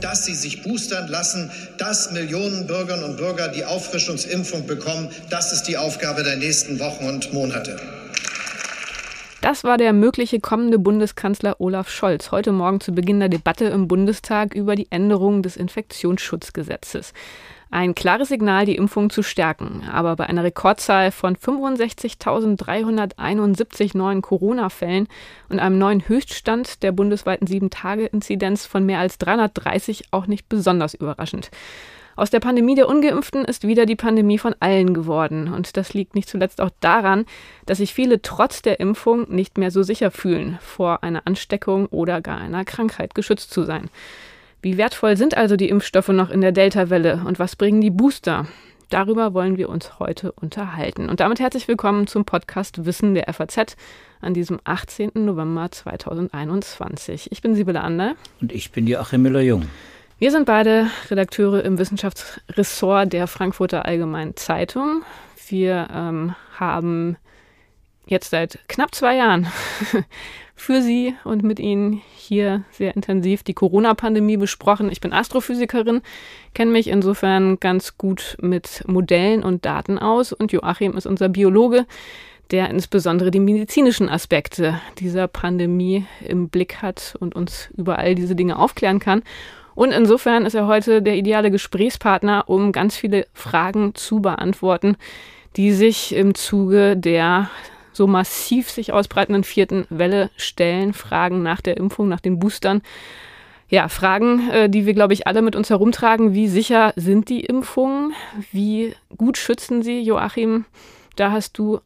dass sie sich boostern lassen, dass Millionen Bürgerinnen und Bürger die Auffrischungsimpfung bekommen. Das ist die Aufgabe der nächsten Wochen und Monate. Das war der mögliche kommende Bundeskanzler Olaf Scholz heute Morgen zu Beginn der Debatte im Bundestag über die Änderung des Infektionsschutzgesetzes. Ein klares Signal, die Impfung zu stärken. Aber bei einer Rekordzahl von 65.371 neuen Corona-Fällen und einem neuen Höchststand der bundesweiten 7-Tage-Inzidenz von mehr als 330 auch nicht besonders überraschend. Aus der Pandemie der Ungeimpften ist wieder die Pandemie von allen geworden. Und das liegt nicht zuletzt auch daran, dass sich viele trotz der Impfung nicht mehr so sicher fühlen, vor einer Ansteckung oder gar einer Krankheit geschützt zu sein. Wie wertvoll sind also die Impfstoffe noch in der Delta-Welle und was bringen die Booster? Darüber wollen wir uns heute unterhalten. Und damit herzlich willkommen zum Podcast Wissen der FAZ an diesem 18. November 2021. Ich bin Sibylle Ander. Und ich bin Joachim Müller-Jung. Wir sind beide Redakteure im Wissenschaftsressort der Frankfurter Allgemeinen Zeitung. Wir ähm, haben jetzt seit knapp zwei Jahren für Sie und mit Ihnen hier sehr intensiv die Corona-Pandemie besprochen. Ich bin Astrophysikerin, kenne mich insofern ganz gut mit Modellen und Daten aus und Joachim ist unser Biologe, der insbesondere die medizinischen Aspekte dieser Pandemie im Blick hat und uns über all diese Dinge aufklären kann. Und insofern ist er heute der ideale Gesprächspartner, um ganz viele Fragen zu beantworten, die sich im Zuge der so massiv sich ausbreitenden vierten Welle stellen, Fragen nach der Impfung, nach den Boostern. Ja, Fragen, äh, die wir, glaube ich, alle mit uns herumtragen. Wie sicher sind die Impfungen? Wie gut schützen sie? Joachim, da hast du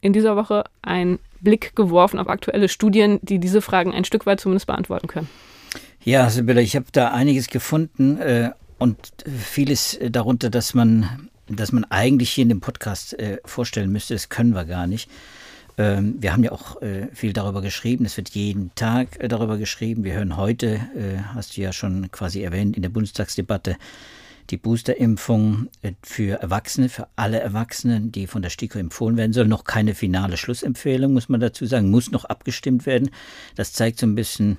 in dieser Woche einen Blick geworfen auf aktuelle Studien, die diese Fragen ein Stück weit zumindest beantworten können. Ja, Sibylle, ich habe da einiges gefunden äh, und vieles darunter, dass man, dass man eigentlich hier in dem Podcast äh, vorstellen müsste. Das können wir gar nicht. Ähm, wir haben ja auch äh, viel darüber geschrieben. Es wird jeden Tag äh, darüber geschrieben. Wir hören heute, äh, hast du ja schon quasi erwähnt, in der Bundestagsdebatte die Boosterimpfung für Erwachsene, für alle Erwachsenen, die von der STIKO empfohlen werden soll. Noch keine finale Schlussempfehlung, muss man dazu sagen, muss noch abgestimmt werden. Das zeigt so ein bisschen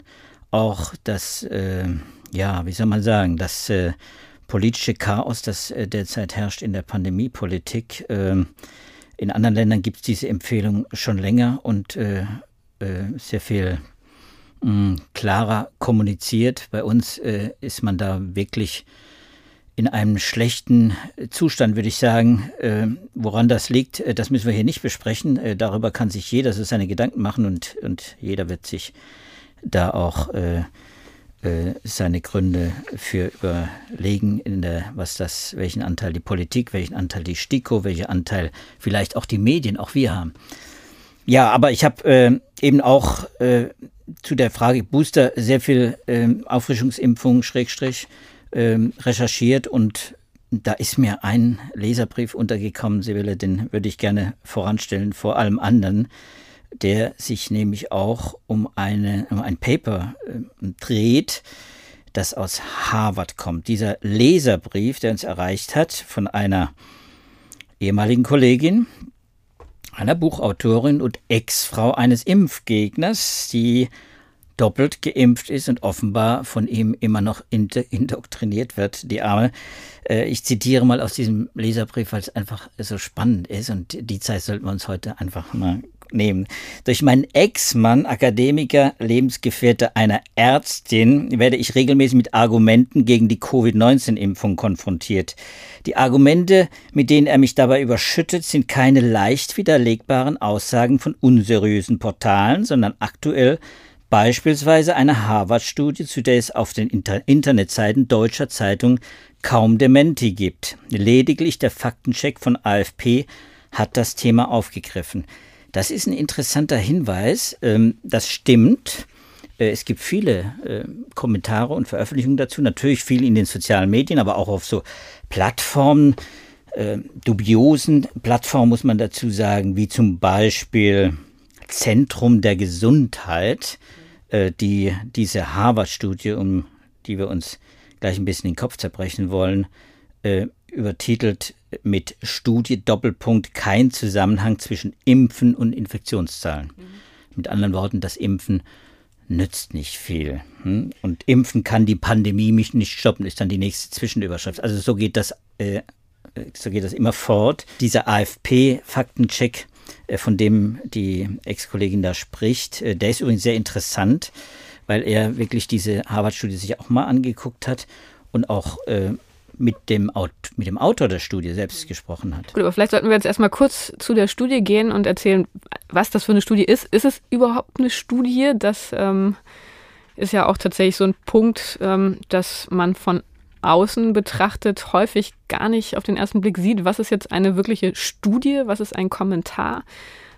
auch das, äh, ja, wie soll man sagen, das äh, politische Chaos, das äh, derzeit herrscht in der Pandemiepolitik. Ähm, in anderen Ländern gibt es diese Empfehlung schon länger und äh, äh, sehr viel mh, mm, klarer kommuniziert. Bei uns ist man da wirklich in einem schlechten Zustand, würde ich sagen. Äh, woran das liegt, das müssen wir hier nicht besprechen. Darüber kann sich jeder so seine Gedanken machen und, und jeder wird sich da auch äh, seine Gründe für überlegen, in der, was das, welchen Anteil die Politik, welchen Anteil die STIKO, welchen Anteil vielleicht auch die Medien, auch wir haben. Ja, aber ich habe äh, eben auch äh, zu der Frage Booster sehr viel äh, Auffrischungsimpfung Schrägstrich äh, recherchiert und da ist mir ein Leserbrief untergekommen, Sibylle, den würde ich gerne voranstellen vor allem anderen der sich nämlich auch um, eine, um ein Paper äh, dreht, das aus Harvard kommt. Dieser Leserbrief, der uns erreicht hat von einer ehemaligen Kollegin, einer Buchautorin und Ex-Frau eines Impfgegners, die doppelt geimpft ist und offenbar von ihm immer noch indoktriniert wird, die Arme. Äh, ich zitiere mal aus diesem Leserbrief, weil es einfach so spannend ist und die Zeit sollten wir uns heute einfach mal nehmen. Durch meinen Ex-Mann, Akademiker, Lebensgefährte einer Ärztin, werde ich regelmäßig mit Argumenten gegen die Covid-19-Impfung konfrontiert. Die Argumente, mit denen er mich dabei überschüttet, sind keine leicht widerlegbaren Aussagen von unseriösen Portalen, sondern aktuell beispielsweise eine Harvard-Studie, zu der es auf den Inter Internetseiten deutscher Zeitung kaum Dementi gibt. Lediglich der Faktencheck von AFP hat das Thema aufgegriffen. Das ist ein interessanter Hinweis. Ähm, das stimmt. Äh, es gibt viele äh, Kommentare und Veröffentlichungen dazu, natürlich viel in den sozialen Medien, aber auch auf so Plattformen, äh, dubiosen Plattformen muss man dazu sagen, wie zum Beispiel Zentrum der Gesundheit, die diese Harvard-Studie, um die wir uns gleich ein bisschen den Kopf zerbrechen wollen, übertitelt mit Studie Doppelpunkt kein Zusammenhang zwischen Impfen und Infektionszahlen. Mhm. Mit anderen Worten, das Impfen nützt nicht viel. Hm? Und impfen kann die Pandemie mich nicht stoppen, ist dann die nächste Zwischenüberschrift. Also so geht das, äh, so geht das immer fort. Dieser AFP-Faktencheck, äh, von dem die Ex-Kollegin da spricht, äh, der ist übrigens sehr interessant, weil er wirklich diese Harvard-Studie sich auch mal angeguckt hat und auch äh, mit dem, mit dem Autor der Studie selbst gesprochen hat. Gut, aber vielleicht sollten wir jetzt erstmal kurz zu der Studie gehen und erzählen, was das für eine Studie ist. Ist es überhaupt eine Studie? Das ähm, ist ja auch tatsächlich so ein Punkt, ähm, dass man von außen betrachtet häufig gar nicht auf den ersten Blick sieht, was ist jetzt eine wirkliche Studie, was ist ein Kommentar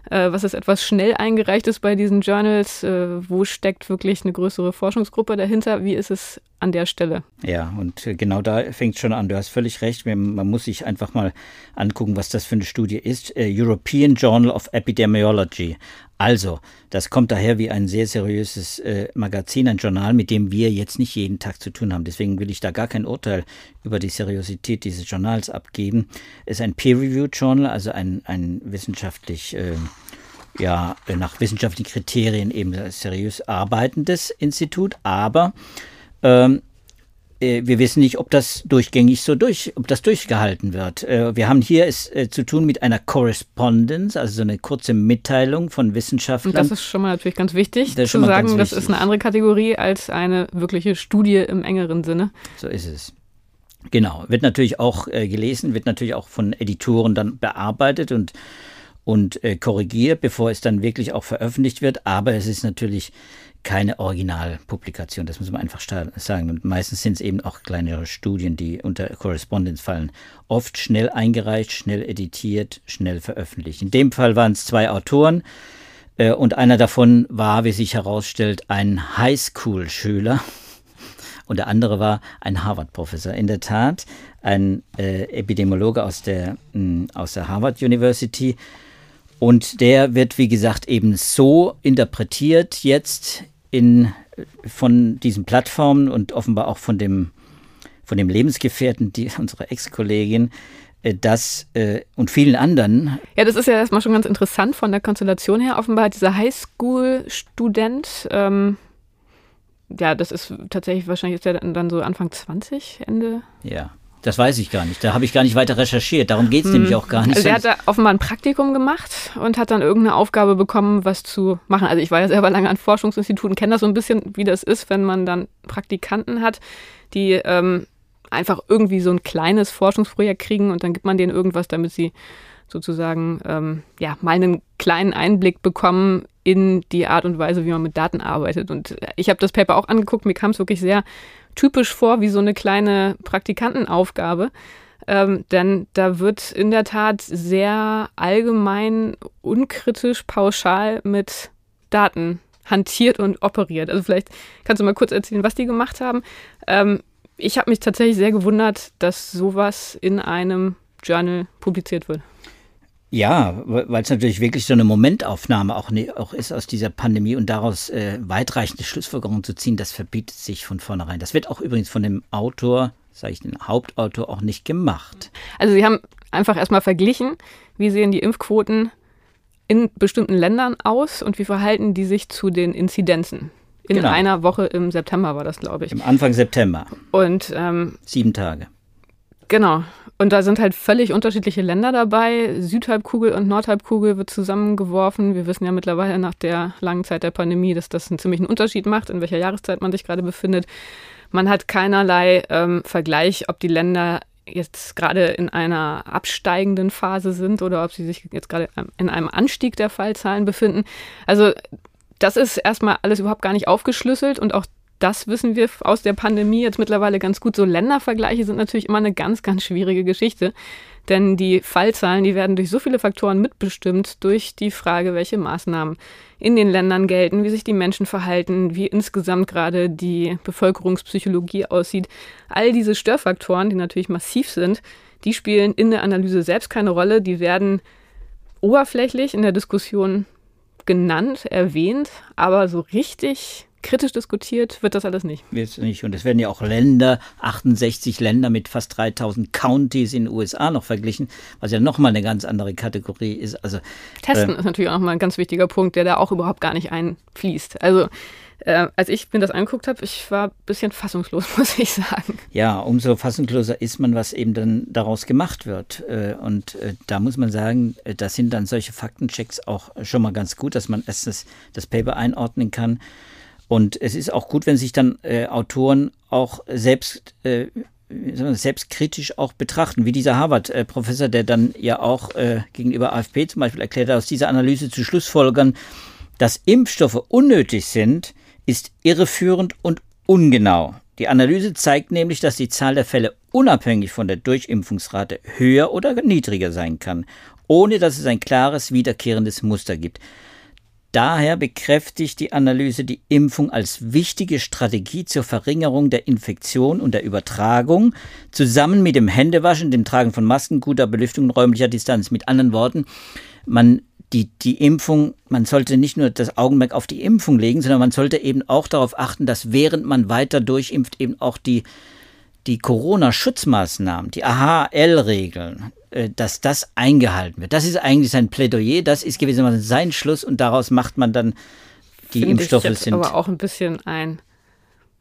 äh, was ist etwas schnell eingereicht ist bei diesen Journals, äh, wo steckt wirklich eine größere Forschungsgruppe dahinter, wie ist es an der Stelle? Ja, und äh, genau da fängt es schon an. Du hast völlig recht. Man muss sich einfach mal angucken, was das für eine Studie ist. European Journal of Epidemiology. Also, das kommt daher wie ein sehr seriöses äh, Magazin, ein Journal, mit dem wir jetzt nicht jeden Tag zu tun haben. Deswegen will ich da gar kein Urteil über die Seriosität dieses Journals abgeben. Es ist ein Peer-Reviewed Journal, also ein, ein wissenschaftlich, äh, ja, nach wissenschaftlichen Kriterien eben seriös arbeitendes Institut, aber ähm, äh, wir wissen nicht, ob das durchgängig so durch, ob das durchgehalten wird. Äh, wir haben hier es äh, zu tun mit einer Correspondence, also so eine kurze Mitteilung von Wissenschaftlern. Und das ist schon mal natürlich ganz wichtig zu sagen, das ist eine andere Kategorie als eine wirkliche Studie im engeren Sinne. So ist es. Genau, wird natürlich auch gelesen, wird natürlich auch von Editoren dann bearbeitet und und korrigiert, bevor es dann wirklich auch veröffentlicht wird. Aber es ist natürlich keine Originalpublikation, das muss man einfach sagen. Und meistens sind es eben auch kleinere Studien, die unter Correspondence fallen. Oft schnell eingereicht, schnell editiert, schnell veröffentlicht. In dem Fall waren es zwei Autoren äh, und einer davon war, wie sich herausstellt, ein Highschool-Schüler und der andere war ein Harvard-Professor. In der Tat ein äh, Epidemiologe aus der, mh, aus der Harvard University. Und der wird, wie gesagt, eben so interpretiert jetzt in, von diesen Plattformen und offenbar auch von dem, von dem Lebensgefährten die, unserer Ex-Kollegin, äh, das äh, und vielen anderen. Ja, das ist ja erstmal schon ganz interessant von der Konstellation her. Offenbar dieser Highschool-Student, ähm, ja, das ist tatsächlich wahrscheinlich ist der dann so Anfang 20, Ende. Ja. Das weiß ich gar nicht. Da habe ich gar nicht weiter recherchiert. Darum geht es hm. nämlich auch gar nicht. Also er hat da offenbar ein Praktikum gemacht und hat dann irgendeine Aufgabe bekommen, was zu machen. Also ich war ja selber lange an Forschungsinstituten, kenne das so ein bisschen, wie das ist, wenn man dann Praktikanten hat, die ähm, einfach irgendwie so ein kleines Forschungsprojekt kriegen und dann gibt man denen irgendwas, damit sie sozusagen ähm, ja mal einen kleinen Einblick bekommen in die Art und Weise, wie man mit Daten arbeitet. Und ich habe das Paper auch angeguckt, mir kam es wirklich sehr typisch vor wie so eine kleine Praktikantenaufgabe. Ähm, denn da wird in der Tat sehr allgemein, unkritisch, pauschal mit Daten hantiert und operiert. Also vielleicht kannst du mal kurz erzählen, was die gemacht haben. Ähm, ich habe mich tatsächlich sehr gewundert, dass sowas in einem Journal publiziert wird. Ja, weil es natürlich wirklich so eine Momentaufnahme auch, ne, auch ist aus dieser Pandemie und daraus äh, weitreichende Schlussfolgerungen zu ziehen, das verbietet sich von vornherein. Das wird auch übrigens von dem Autor, sage ich den Hauptautor, auch nicht gemacht. Also Sie haben einfach erstmal verglichen, wie sehen die Impfquoten in bestimmten Ländern aus und wie verhalten die sich zu den Inzidenzen. In genau. einer Woche im September war das, glaube ich. Im Anfang September. Und ähm, sieben Tage. Genau. Und da sind halt völlig unterschiedliche Länder dabei. Südhalbkugel und Nordhalbkugel wird zusammengeworfen. Wir wissen ja mittlerweile nach der langen Zeit der Pandemie, dass das einen ziemlichen Unterschied macht, in welcher Jahreszeit man sich gerade befindet. Man hat keinerlei ähm, Vergleich, ob die Länder jetzt gerade in einer absteigenden Phase sind oder ob sie sich jetzt gerade in einem Anstieg der Fallzahlen befinden. Also das ist erstmal alles überhaupt gar nicht aufgeschlüsselt und auch das wissen wir aus der Pandemie jetzt mittlerweile ganz gut. So Ländervergleiche sind natürlich immer eine ganz, ganz schwierige Geschichte. Denn die Fallzahlen, die werden durch so viele Faktoren mitbestimmt, durch die Frage, welche Maßnahmen in den Ländern gelten, wie sich die Menschen verhalten, wie insgesamt gerade die Bevölkerungspsychologie aussieht. All diese Störfaktoren, die natürlich massiv sind, die spielen in der Analyse selbst keine Rolle. Die werden oberflächlich in der Diskussion genannt, erwähnt, aber so richtig kritisch diskutiert wird das alles nicht. Wird nicht. Und es werden ja auch Länder, 68 Länder mit fast 3000 Counties in den USA noch verglichen, was ja nochmal eine ganz andere Kategorie ist. Also, Testen äh, ist natürlich auch nochmal ein ganz wichtiger Punkt, der da auch überhaupt gar nicht einfließt. Also äh, als ich mir das angeguckt habe, ich war ein bisschen fassungslos, muss ich sagen. Ja, umso fassungsloser ist man, was eben dann daraus gemacht wird. Äh, und äh, da muss man sagen, äh, da sind dann solche Faktenchecks auch schon mal ganz gut, dass man erstens das Paper einordnen kann. Und es ist auch gut, wenn sich dann äh, Autoren auch selbst äh, selbstkritisch auch betrachten, wie dieser Harvard-Professor, der dann ja auch äh, gegenüber AFP zum Beispiel erklärt hat, aus dieser Analyse zu Schlussfolgern, dass Impfstoffe unnötig sind, ist irreführend und ungenau. Die Analyse zeigt nämlich, dass die Zahl der Fälle unabhängig von der Durchimpfungsrate höher oder niedriger sein kann, ohne dass es ein klares wiederkehrendes Muster gibt. Daher bekräftigt die Analyse die Impfung als wichtige Strategie zur Verringerung der Infektion und der Übertragung, zusammen mit dem Händewaschen, dem Tragen von Masken, guter Belüftung und räumlicher Distanz. Mit anderen Worten, man die, die Impfung, man sollte nicht nur das Augenmerk auf die Impfung legen, sondern man sollte eben auch darauf achten, dass während man weiter durchimpft, eben auch die, die Corona-Schutzmaßnahmen, die AHL-Regeln, dass das eingehalten wird. Das ist eigentlich sein Plädoyer, das ist gewissermaßen sein Schluss und daraus macht man dann die Finde Impfstoffe ich jetzt sind. aber auch ein bisschen ein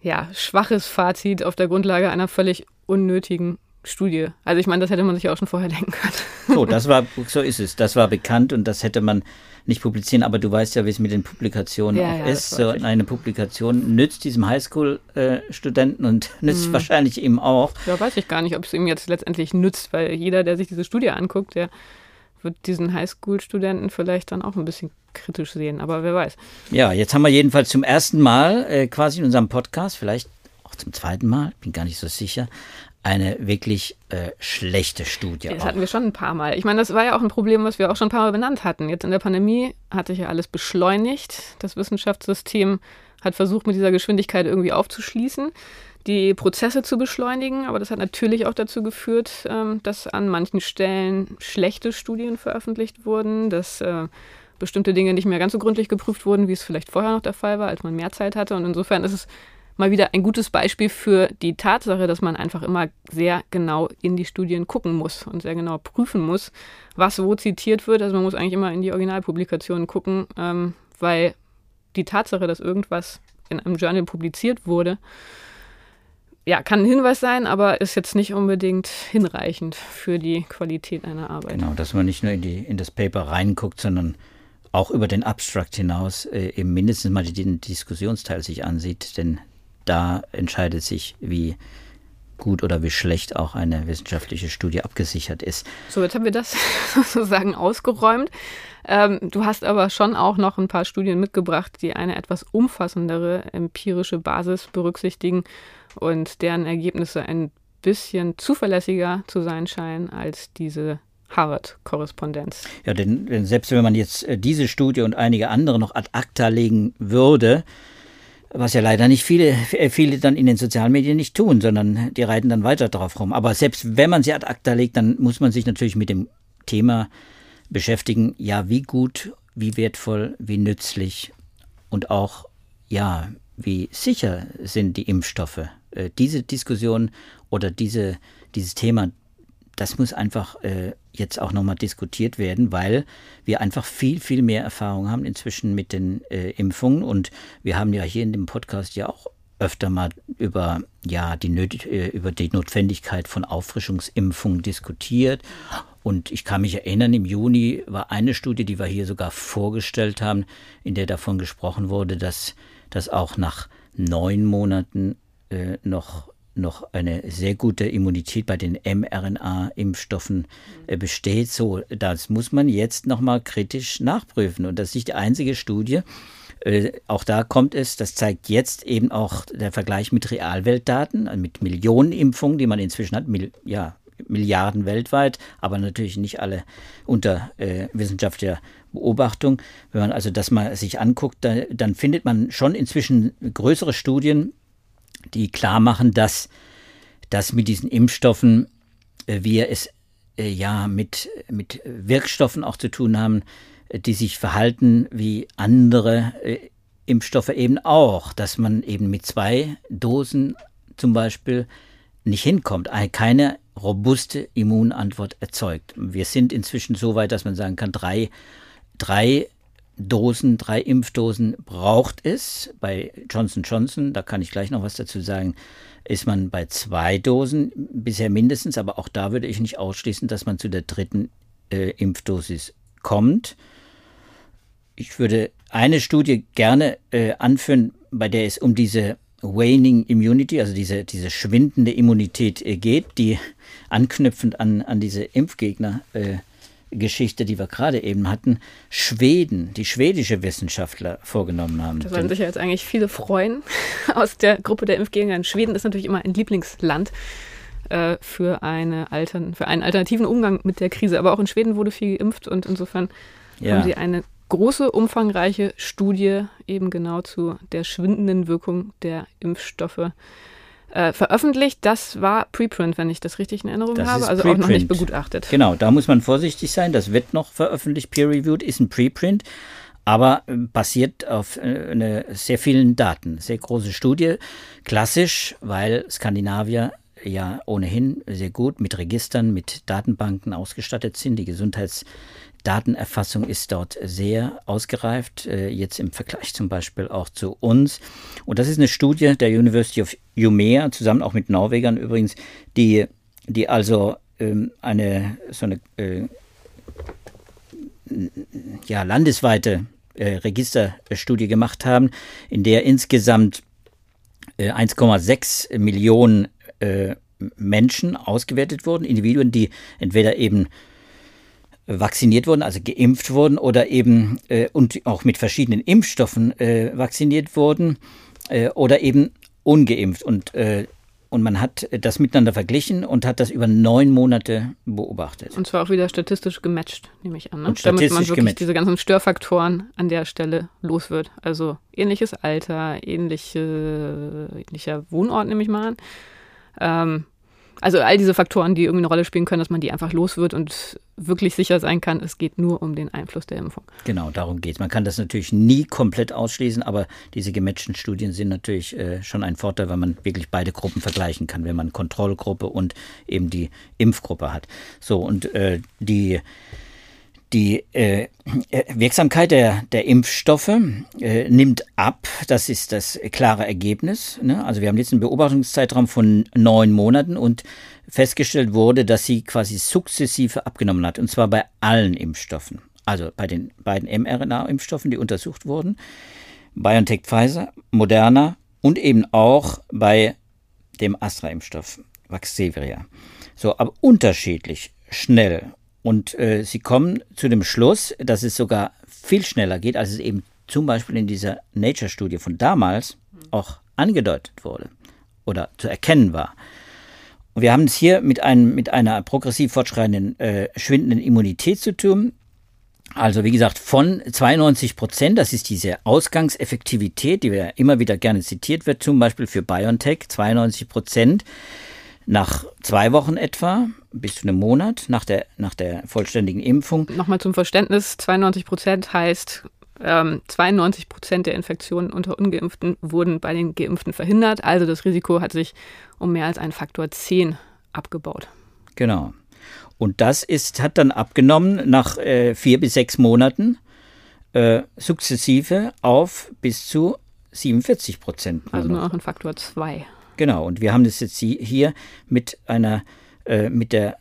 ja, schwaches Fazit auf der Grundlage einer völlig unnötigen Studie. Also ich meine, das hätte man sich auch schon vorher denken können. So, das war, so ist es. Das war bekannt und das hätte man nicht publizieren. Aber du weißt ja, wie es mit den Publikationen Ja, auch ja, ist. So eine Publikation nützt diesem Highschool-Studenten und nützt Mhm. wahrscheinlich ihm auch. Da weiß ich gar nicht, ob es ihm jetzt letztendlich nützt, weil jeder, der sich diese Studie anguckt, der wird diesen Highschool-Studenten vielleicht dann auch ein bisschen kritisch sehen. Aber wer weiß. Ja, jetzt haben wir jedenfalls zum ersten Mal äh, quasi in unserem Podcast, vielleicht auch zum zweiten Mal, bin gar nicht so sicher, eine wirklich äh, schlechte Studie. Das auch. hatten wir schon ein paar Mal. Ich meine, das war ja auch ein Problem, was wir auch schon ein paar Mal benannt hatten. Jetzt in der Pandemie hat sich ja alles beschleunigt. Das Wissenschaftssystem hat versucht, mit dieser Geschwindigkeit irgendwie aufzuschließen, die Prozesse zu beschleunigen. Aber das hat natürlich auch dazu geführt, ähm, dass an manchen Stellen schlechte Studien veröffentlicht wurden, dass äh, bestimmte Dinge nicht mehr ganz so gründlich geprüft wurden, wie es vielleicht vorher noch der Fall war, als man mehr Zeit hatte. Und insofern ist es mal wieder ein gutes Beispiel für die Tatsache, dass man einfach immer sehr genau in die Studien gucken muss und sehr genau prüfen muss, was wo zitiert wird. Also man muss eigentlich immer in die Originalpublikationen gucken, ähm, weil die Tatsache, dass irgendwas in einem Journal publiziert wurde, ja, kann ein Hinweis sein, aber ist jetzt nicht unbedingt hinreichend für die Qualität einer Arbeit. Genau, dass man nicht nur in, die, in das Paper reinguckt, sondern auch über den Abstract hinaus äh, eben mindestens mal den Diskussionsteil sich ansieht, denn da entscheidet sich, wie gut oder wie schlecht auch eine wissenschaftliche Studie abgesichert ist. So, jetzt haben wir das sozusagen ausgeräumt. Ähm, du hast aber schon auch noch ein paar Studien mitgebracht, die eine etwas umfassendere empirische Basis berücksichtigen und deren Ergebnisse ein bisschen zuverlässiger zu sein scheinen als diese Harvard-Korrespondenz. Ja, denn selbst wenn man jetzt äh, diese Studie und einige andere noch ad acta legen würde, was ja leider nicht viele, äh, viele dann in den Sozialmedien nicht tun, sondern die reiten dann weiter drauf rum. Aber selbst wenn man sie ad acta legt, dann muss man sich natürlich mit dem Thema beschäftigen, ja, wie gut, wie wertvoll, wie nützlich und auch, ja, wie sicher sind die Impfstoffe. Äh, diese Diskussion oder diese, dieses Thema, das muss einfach äh, jetzt auch nochmal diskutiert werden, weil wir einfach viel, viel mehr Erfahrung haben inzwischen mit den äh, Impfungen. Und wir haben ja hier in dem Podcast ja auch öfter mal über, ja, die, Nöt äh, über die Notwendigkeit von Auffrischungsimpfungen diskutiert. Und ich kann mich erinnern, im Juni war eine Studie, die wir hier sogar vorgestellt haben, in der davon gesprochen wurde, dass, dass auch nach neun Monaten äh, noch noch eine sehr gute Immunität bei den mRNA-Impfstoffen äh, besteht. So, das muss man jetzt nochmal kritisch nachprüfen. Und das ist nicht die einzige Studie. Äh, auch da kommt es, das zeigt jetzt eben auch der Vergleich mit Realweltdaten, also mit Millionen Impfungen, die man inzwischen hat, Mil ja, Milliarden weltweit, aber natürlich nicht alle unter äh, wissenschaftlicher Beobachtung. Wenn man also das mal sich anguckt, da, dann findet man schon inzwischen größere Studien, die klar machen, dass, dass mit diesen Impfstoffen äh, wir es äh, ja mit, mit Wirkstoffen auch zu tun haben, die sich verhalten wie andere äh, Impfstoffe eben auch, dass man eben mit zwei Dosen zum Beispiel nicht hinkommt, keine robuste Immunantwort erzeugt. Wir sind inzwischen so weit, dass man sagen kann, drei, drei Dosen, drei Impfdosen braucht es. Bei Johnson Johnson, da kann ich gleich noch was dazu sagen, ist man bei zwei Dosen bisher mindestens, aber auch da würde ich nicht ausschließen, dass man zu der dritten äh, Impfdosis kommt. Ich würde eine Studie gerne äh, anführen, bei der es um diese Waning Immunity, also diese, diese schwindende Immunität äh, geht, die anknüpfend an, an diese Impfgegner äh, Geschichte, die wir gerade eben hatten, Schweden, die schwedische Wissenschaftler vorgenommen haben. Da sollen sich ja jetzt eigentlich viele freuen aus der Gruppe der Impfgegner. Schweden ist natürlich immer ein Lieblingsland äh, für, eine Altern für einen alternativen Umgang mit der Krise. Aber auch in Schweden wurde viel geimpft und insofern ja. haben sie eine große, umfangreiche Studie eben genau zu der schwindenden Wirkung der Impfstoffe äh, veröffentlicht. Das war Preprint, wenn ich das richtig in Erinnerung das habe, also Preprint. auch noch nicht begutachtet. Genau, da muss man vorsichtig sein. Das wird noch veröffentlicht, peer-reviewed, ist ein Preprint, aber äh, basiert auf äh, eine, sehr vielen Daten. Sehr große Studie, klassisch, weil Skandinavier ja ohnehin sehr gut mit Registern, mit Datenbanken ausgestattet sind. Die Gesundheits- Datenerfassung ist dort sehr ausgereift, äh, jetzt im Vergleich zum Beispiel auch zu uns. Und das ist eine Studie der University of Umeå, zusammen auch mit Norwegern übrigens, die, die also ähm, eine so eine äh, ja, landesweite äh, Registerstudie gemacht haben, in der insgesamt 1,6 Millionen Menschen ausgewertet wurden, Individuen, die entweder eben vacciniert wurden, also geimpft wurden oder eben äh, und auch mit verschiedenen Impfstoffen äh, vacciniert wurden äh, oder eben ungeimpft. Und, äh, und man hat das miteinander verglichen und hat das über neun Monate beobachtet. Und zwar auch wieder statistisch gematcht, nehme ich an. Ne? Und Damit man wirklich gematcht. diese ganzen Störfaktoren an der Stelle los wird. Also ähnliches Alter, ähnliche, ähnlicher Wohnort, nehme ich mal an. Ähm, also all diese Faktoren, die irgendwie eine Rolle spielen können, dass man die einfach los wird und wirklich sicher sein kann, es geht nur um den Einfluss der Impfung. Genau, darum geht es. Man kann das natürlich nie komplett ausschließen, aber diese gematchten Studien sind natürlich äh, schon ein Vorteil, weil man wirklich beide Gruppen vergleichen kann, wenn man Kontrollgruppe und eben die Impfgruppe hat. So, und äh, die die äh, Wirksamkeit der, der Impfstoffe äh, nimmt ab. Das ist das klare Ergebnis. Ne? Also wir haben jetzt einen Beobachtungszeitraum von neun Monaten und festgestellt wurde, dass sie quasi sukzessive abgenommen hat. Und zwar bei allen Impfstoffen. Also bei den beiden mRNA-Impfstoffen, die untersucht wurden. BioNTech Pfizer, Moderna und eben auch bei dem Astra-Impfstoff, Vaxzevria. So, aber unterschiedlich schnell und äh, sie kommen zu dem Schluss, dass es sogar viel schneller geht, als es eben zum Beispiel in dieser Nature-Studie von damals auch angedeutet wurde oder zu erkennen war. Und wir haben es hier mit, einem, mit einer progressiv fortschreitenden, äh, schwindenden Immunität zu tun. Also wie gesagt, von 92 Prozent, das ist diese Ausgangseffektivität, die wir immer wieder gerne zitiert wird, zum Beispiel für BioNTech, 92 Prozent nach zwei Wochen etwa bis zu einem Monat nach der, nach der vollständigen Impfung. Nochmal zum Verständnis, 92 Prozent heißt, ähm, 92 Prozent der Infektionen unter Ungeimpften wurden bei den Geimpften verhindert. Also das Risiko hat sich um mehr als einen Faktor 10 abgebaut. Genau. Und das ist, hat dann abgenommen nach äh, vier bis sechs Monaten äh, sukzessive auf bis zu 47 Prozent. Also nur noch ein Faktor 2. Genau, und wir haben das jetzt hier mit einer äh, mit der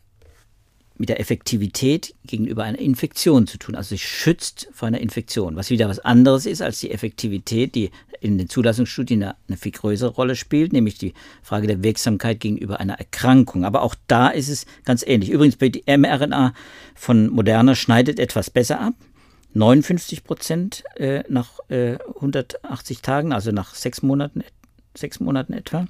mit der Effektivität gegenüber einer Infektion zu tun. Also es schützt vor einer Infektion, was wieder was anderes ist als die Effektivität, die in den Zulassungsstudien eine, eine, viel größere Rolle spielt, nämlich die Frage der Wirksamkeit gegenüber einer Erkrankung. Aber auch da ist es ganz ähnlich. Übrigens, die mRNA von Moderna schneidet etwas besser ab. 59 Prozent äh, nach äh, 180 Tagen, also nach sechs Monaten, sechs Monaten etwa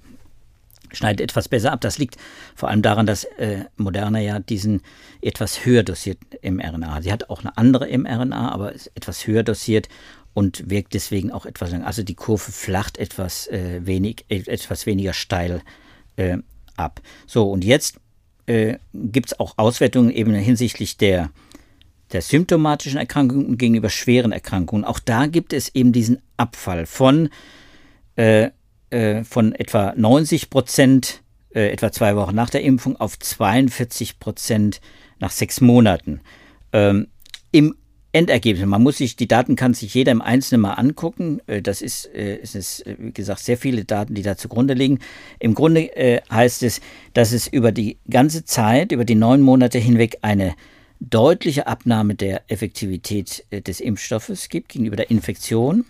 schneidet etwas besser ab. Das liegt vor allem daran, dass äh, Moderna ja diesen etwas höher dosierten mRNA. Sie hat auch eine andere mRNA, aber ist etwas höher dosiert und wirkt deswegen auch etwas lang. Also die Kurve flacht etwas, äh, wenig, äh, etwas weniger steil äh, ab. So, und jetzt äh, gibt es auch Auswertungen eben hinsichtlich der, der symptomatischen Erkrankungen gegenüber schweren Erkrankungen. Auch da gibt es eben diesen Abfall von äh, äh, von etwa 90 Prozent äh, etwa zwei Wochen nach der Impfung auf 42 Prozent nach sechs Monaten. Ähm, Im Endergebnisse. Man muss sich, die Daten kann sich jeder im Einzelnen mal angucken. Äh, das ist, äh, es ist, äh, wie gesagt, sehr viele Daten, die da zugrunde liegen. Im Grunde heißt es, dass es über die ganze Zeit, über die neun Monate hinweg eine deutliche Abnahme der Effektivität des Impfstoffes gibt gegenüber der Infektion,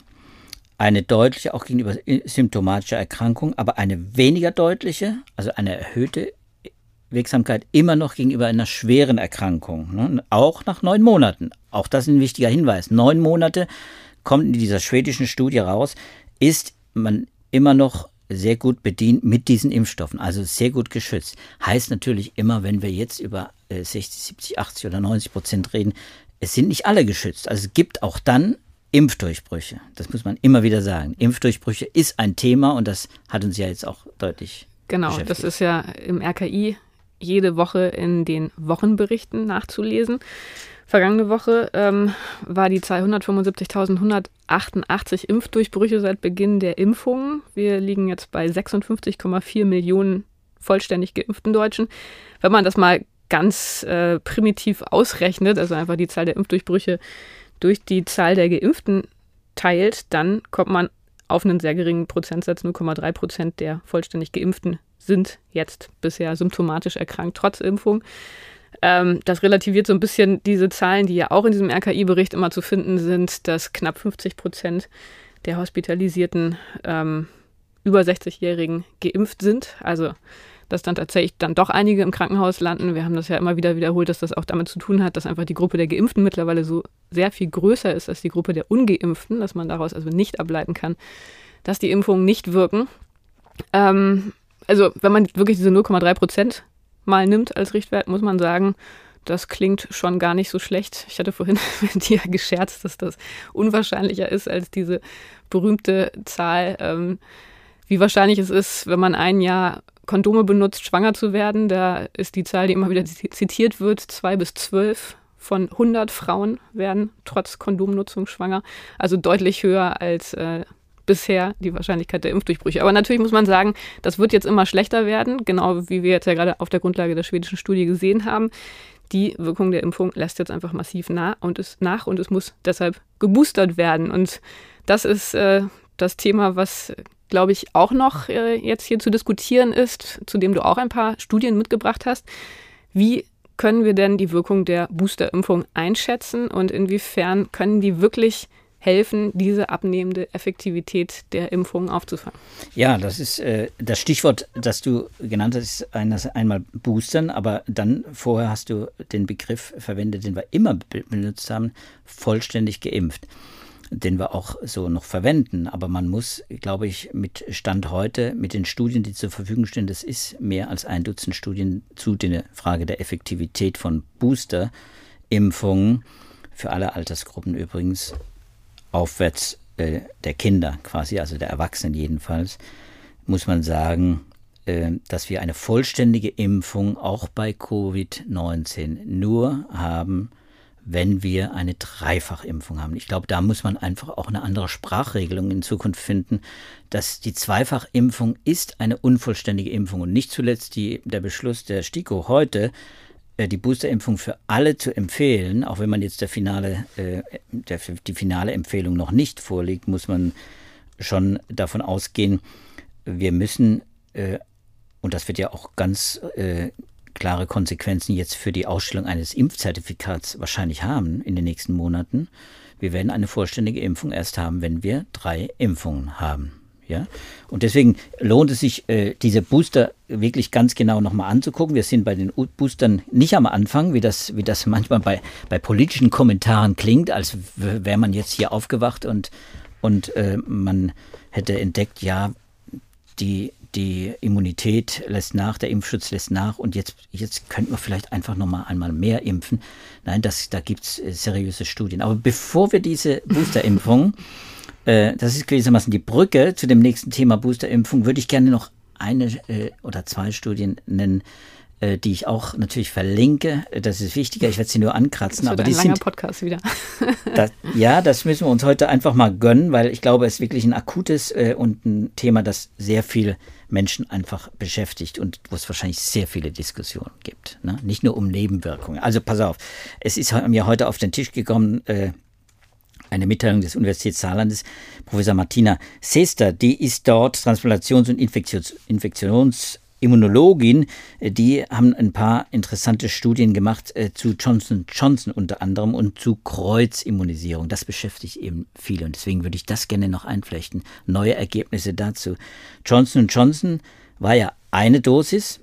eine deutliche auch gegenüber symptomatischer Erkrankung, aber eine weniger deutliche, also eine erhöhte Wirksamkeit immer noch gegenüber einer schweren Erkrankung, ne? auch nach neun Monaten. Auch das ist ein wichtiger Hinweis. Neun Monate kommt in dieser schwedischen Studie raus, ist man immer noch sehr gut bedient mit diesen Impfstoffen, also sehr gut geschützt. Heißt natürlich immer, wenn wir jetzt über 60, 70, 80 oder 90 Prozent reden, es sind nicht alle geschützt. Also es gibt auch dann Impfdurchbrüche. Das muss man immer wieder sagen. Impfdurchbrüche ist ein Thema und das hat uns ja jetzt auch deutlich. Genau, das ist ja im RKI jede Woche in den Wochenberichten nachzulesen. Vergangene Woche ähm, war die Zahl 175.188 Impfdurchbrüche seit Beginn der Impfungen. Wir liegen jetzt bei 56,4 Millionen vollständig geimpften Deutschen. Wenn man das mal ganz äh, primitiv ausrechnet, also einfach die Zahl der Impfdurchbrüche durch die Zahl der Geimpften teilt, dann kommt man auf einen sehr geringen Prozentsatz, 0,3 Prozent der vollständig Geimpften sind jetzt bisher symptomatisch erkrankt, trotz Impfung. Ähm, das relativiert so ein bisschen diese Zahlen, die ja auch in diesem RKI-Bericht immer zu finden sind, dass knapp 50 Prozent der hospitalisierten ähm, über 60-Jährigen geimpft sind. Also dass dann tatsächlich dann doch einige im Krankenhaus landen. Wir haben das ja immer wieder wiederholt, dass das auch damit zu tun hat, dass einfach die Gruppe der Geimpften mittlerweile so sehr viel größer ist als die Gruppe der Ungeimpften, dass man daraus also nicht ableiten kann, dass die Impfungen nicht wirken. Ähm, also wenn man wirklich diese 0,3 Prozent mal nimmt als Richtwert, muss man sagen, das klingt schon gar nicht so schlecht. Ich hatte vorhin mit dir gescherzt, dass das unwahrscheinlicher ist als diese berühmte Zahl, ähm, wie wahrscheinlich es ist, wenn man ein Jahr Kondome benutzt, schwanger zu werden. Da ist die Zahl, die immer wieder zitiert wird, zwei bis zwölf von 100 Frauen werden trotz Kondomnutzung schwanger. Also deutlich höher als äh, bisher die Wahrscheinlichkeit der Impfdurchbrüche. Aber natürlich muss man sagen, das wird jetzt immer schlechter werden, genau wie wir jetzt ja gerade auf der Grundlage der schwedischen Studie gesehen haben. Die Wirkung der Impfung lässt jetzt einfach massiv nah und ist nach und es muss deshalb geboostert werden. Und das ist äh, das Thema, was glaube ich auch noch äh, jetzt hier zu diskutieren ist, zu dem du auch ein paar Studien mitgebracht hast. Wie können wir denn die Wirkung der Boosterimpfung einschätzen und inwiefern können die wirklich helfen, diese abnehmende Effektivität der Impfungen aufzufangen. Ja, das ist äh, das Stichwort, das du genannt hast, ist einmal boostern, aber dann vorher hast du den Begriff verwendet, den wir immer benutzt haben, vollständig geimpft den wir auch so noch verwenden. Aber man muss, glaube ich, mit Stand heute, mit den Studien, die zur Verfügung stehen, das ist mehr als ein Dutzend Studien zu der Frage der Effektivität von Boosterimpfungen, für alle Altersgruppen übrigens, aufwärts äh, der Kinder quasi, also der Erwachsenen jedenfalls, muss man sagen, äh, dass wir eine vollständige Impfung auch bei Covid-19 nur haben, wenn wir eine Dreifachimpfung haben. Ich glaube, da muss man einfach auch eine andere Sprachregelung in Zukunft finden, dass die Zweifachimpfung ist eine unvollständige Impfung und nicht zuletzt die, der Beschluss der STIKO heute, äh, die Boosterimpfung für alle zu empfehlen, auch wenn man jetzt der finale, äh, der, die finale Empfehlung noch nicht vorliegt, muss man schon davon ausgehen, wir müssen, äh, und das wird ja auch ganz äh, klare Konsequenzen jetzt für die Ausstellung eines Impfzertifikats wahrscheinlich haben in den nächsten Monaten. Wir werden eine vollständige Impfung erst haben, wenn wir drei Impfungen haben. Ja? Und deswegen lohnt es sich, äh, diese Booster wirklich ganz genau nochmal anzugucken. Wir sind bei den Boostern nicht am Anfang, wie das, wie das manchmal bei, bei politischen Kommentaren klingt, als wäre man jetzt hier aufgewacht und, und äh, man hätte entdeckt, ja, die, die Immunität lässt nach, der Impfschutz lässt nach und jetzt, jetzt könnten wir vielleicht einfach nochmal einmal mehr impfen. Nein, das, da gibt es äh, seriöse Studien. Aber bevor wir diese Boosterimpfung äh, das ist gewissermaßen die Brücke zu dem nächsten Thema Boosterimpfung, würde ich gerne noch eine äh, oder zwei Studien nennen, die ich auch natürlich verlinke. Das ist wichtiger, ich werde sie nur ankratzen. Das wird aber die ein langer sind, Podcast wieder. das, ja, das müssen wir uns heute einfach mal gönnen, weil ich glaube, es ist wirklich ein akutes äh, und ein Thema, das sehr viele Menschen einfach beschäftigt und wo es wahrscheinlich sehr viele Diskussionen gibt. Ne? Nicht nur um Nebenwirkungen. Also pass auf, es ist mir heute auf den Tisch gekommen, äh, eine Mitteilung des Universitätssaarlandes, Professor Martina Sester, die ist dort Transplantations- und Infektions Immunologin, die haben ein paar interessante Studien gemacht äh, zu Johnson Johnson unter anderem und zu Kreuzimmunisierung. Das beschäftigt eben viele und deswegen würde ich das gerne noch einflechten. Neue Ergebnisse dazu. Johnson Johnson war ja eine Dosis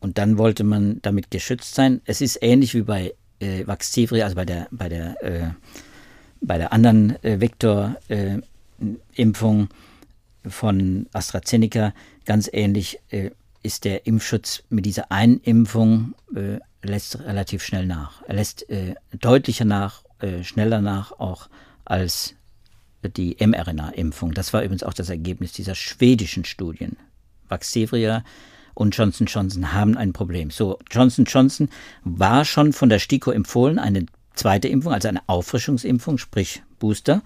und dann wollte man damit geschützt sein. Es ist ähnlich wie bei äh, Vaxzevria, also bei der, bei der äh, bei der anderen äh, Vektor-Impfung von AstraZeneca ganz ähnlich äh, ist der Impfschutz mit dieser einen Impfung äh, lässt relativ schnell nach. Er lässt äh, deutlicher nach, äh, schneller nach auch als die mRNA-Impfung. Das war übrigens auch das Ergebnis dieser schwedischen Studien. Vaxzevria und Johnson Johnson haben ein Problem. So, Johnson Johnson war schon von der STIKO empfohlen, eine zweite Impfung, also eine Auffrischungsimpfung, sprich Booster.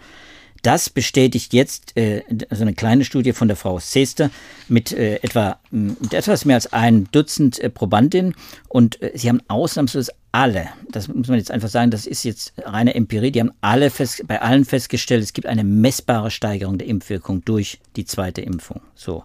Das bestätigt jetzt äh, also eine kleine Studie von der Frau Sester mit äh, mit etwas mehr als ein Dutzend äh, Probandinnen und äh, sie haben ausnahmslos alle, das muss man jetzt einfach sagen, das ist jetzt reine Empirie, die haben alle fest, bei allen festgestellt, es gibt eine messbare Steigerung der Impfwirkung durch die zweite Impfung. So.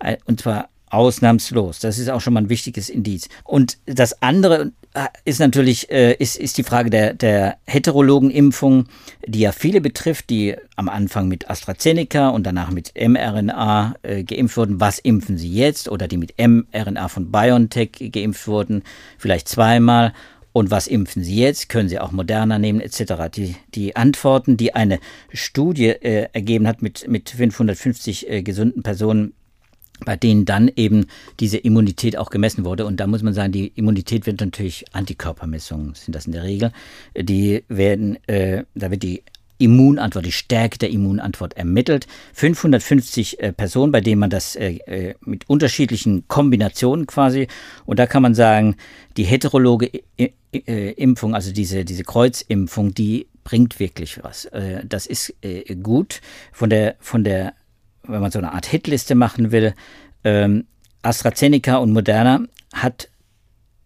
Äh, und zwar Ausnahmslos. Das ist auch schon mal ein wichtiges Indiz. Und das andere äh, ist natürlich äh, ist, ist die Frage der, der Heterologenimpfung, die ja viele betrifft, die am Anfang mit AstraZeneca und danach mit mRNA äh, geimpft wurden. Was impfen sie jetzt? Oder die mit mRNA von BioNTech geimpft wurden, vielleicht zweimal. Und was impfen Sie jetzt? Können Sie auch Moderna nehmen, etc. Die, die Antworten, die eine Studie äh, ergeben hat mit, mit 550 äh, gesunden Personen, bei denen dann eben diese Immunität auch gemessen wurde. Und da muss man sagen, die Immunität wird natürlich Antikörpermessungen, sind das in der Regel. Die werden, äh, da wird die Immunantwort, die Stärke der Immunantwort ermittelt. 550 äh, Personen, bei denen man das äh, äh, mit unterschiedlichen Kombinationen quasi, und da kann man sagen, die heterologe I Impfung, also diese, diese Kreuzimpfung, die bringt wirklich was. Äh, das ist äh, gut. Von der, von der wenn man so eine Art Hitliste machen will, ähm, AstraZeneca und Moderna hat,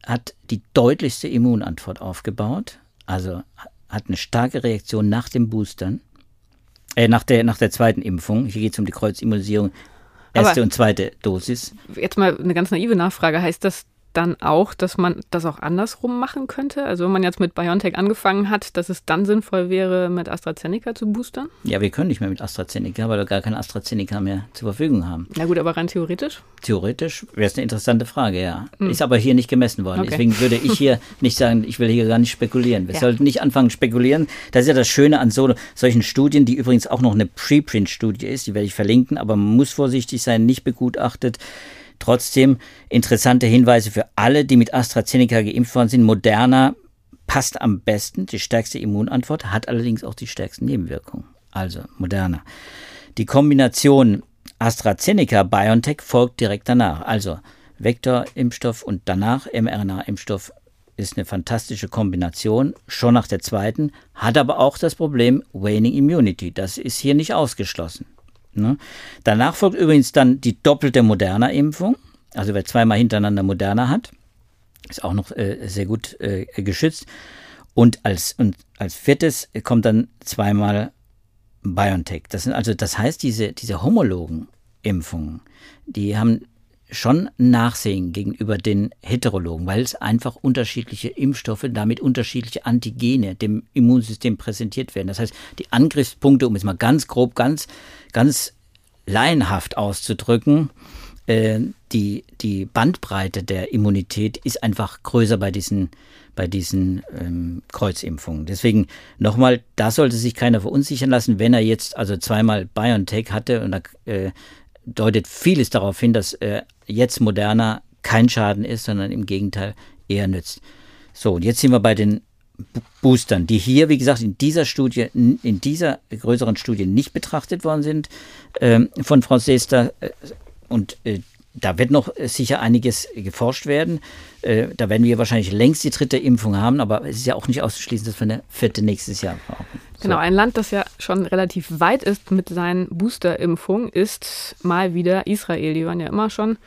hat die deutlichste Immunantwort aufgebaut, also hat eine starke Reaktion nach dem Boostern, äh, nach, der, nach der zweiten Impfung. Hier geht es um die Kreuzimmunisierung, erste Aber und zweite Dosis. Jetzt mal eine ganz naive Nachfrage. Heißt das, dann auch, dass man das auch andersrum machen könnte? Also wenn man jetzt mit BioNTech angefangen hat, dass es dann sinnvoll wäre, mit AstraZeneca zu boostern? Ja, wir können nicht mehr mit AstraZeneca, weil wir gar kein AstraZeneca mehr zur Verfügung haben. Na gut, aber rein theoretisch? Theoretisch wäre es eine interessante Frage, ja. Hm. Ist aber hier nicht gemessen worden. Okay. Deswegen würde ich hier nicht sagen, ich will hier gar nicht spekulieren. Wir ja. sollten nicht anfangen spekulieren. Das ist ja das Schöne an so, solchen Studien, die übrigens auch noch eine Preprint-Studie ist, die werde ich verlinken, aber man muss vorsichtig sein, nicht begutachtet. Trotzdem interessante Hinweise für alle, die mit AstraZeneca geimpft worden sind. Moderna passt am besten, die stärkste Immunantwort, hat allerdings auch die stärksten Nebenwirkungen. Also Moderna. Die Kombination AstraZeneca-BioNTech folgt direkt danach. Also Vektorimpfstoff und danach mRNA-Impfstoff ist eine fantastische Kombination, schon nach der zweiten, hat aber auch das Problem Waning Immunity. Das ist hier nicht ausgeschlossen. Ne? Danach folgt übrigens dann die doppelte Moderna-Impfung. Also wer zweimal hintereinander Moderna hat, ist auch noch äh, sehr gut äh, geschützt. Und als, und als viertes kommt dann zweimal BioNTech. Das, sind also, das heißt, diese, diese homologen Impfungen, die haben schon Nachsehen gegenüber den Heterologen, weil es einfach unterschiedliche Impfstoffe, damit unterschiedliche Antigene dem Immunsystem präsentiert werden. Das heißt, die Angriffspunkte, um es mal ganz grob, ganz, ganz laienhaft auszudrücken, äh, die, die Bandbreite der Immunität ist einfach größer bei diesen, bei diesen ähm, Kreuzimpfungen. Deswegen nochmal, da sollte sich keiner verunsichern lassen, wenn er jetzt also zweimal BioNTech hatte und da äh, deutet vieles darauf hin, dass äh, jetzt Moderna kein Schaden ist, sondern im Gegenteil eher nützt. So, und jetzt sind wir bei den Boostern, die hier, wie gesagt, in dieser Studie, in dieser größeren Studie nicht betrachtet worden sind, ähm, von Frau Sester. Äh, und äh, da wird noch sicher einiges geforscht werden. Äh, da werden wir wahrscheinlich längst die dritte Impfung haben, aber es ist ja auch nicht auszuschließen, dass wir eine vierte nächstes Jahr brauchen. So. Genau, ein Land, das ja schon relativ weit ist mit seinen Boosterimpfungen, ist mal wieder Israel. Die waren ja immer schon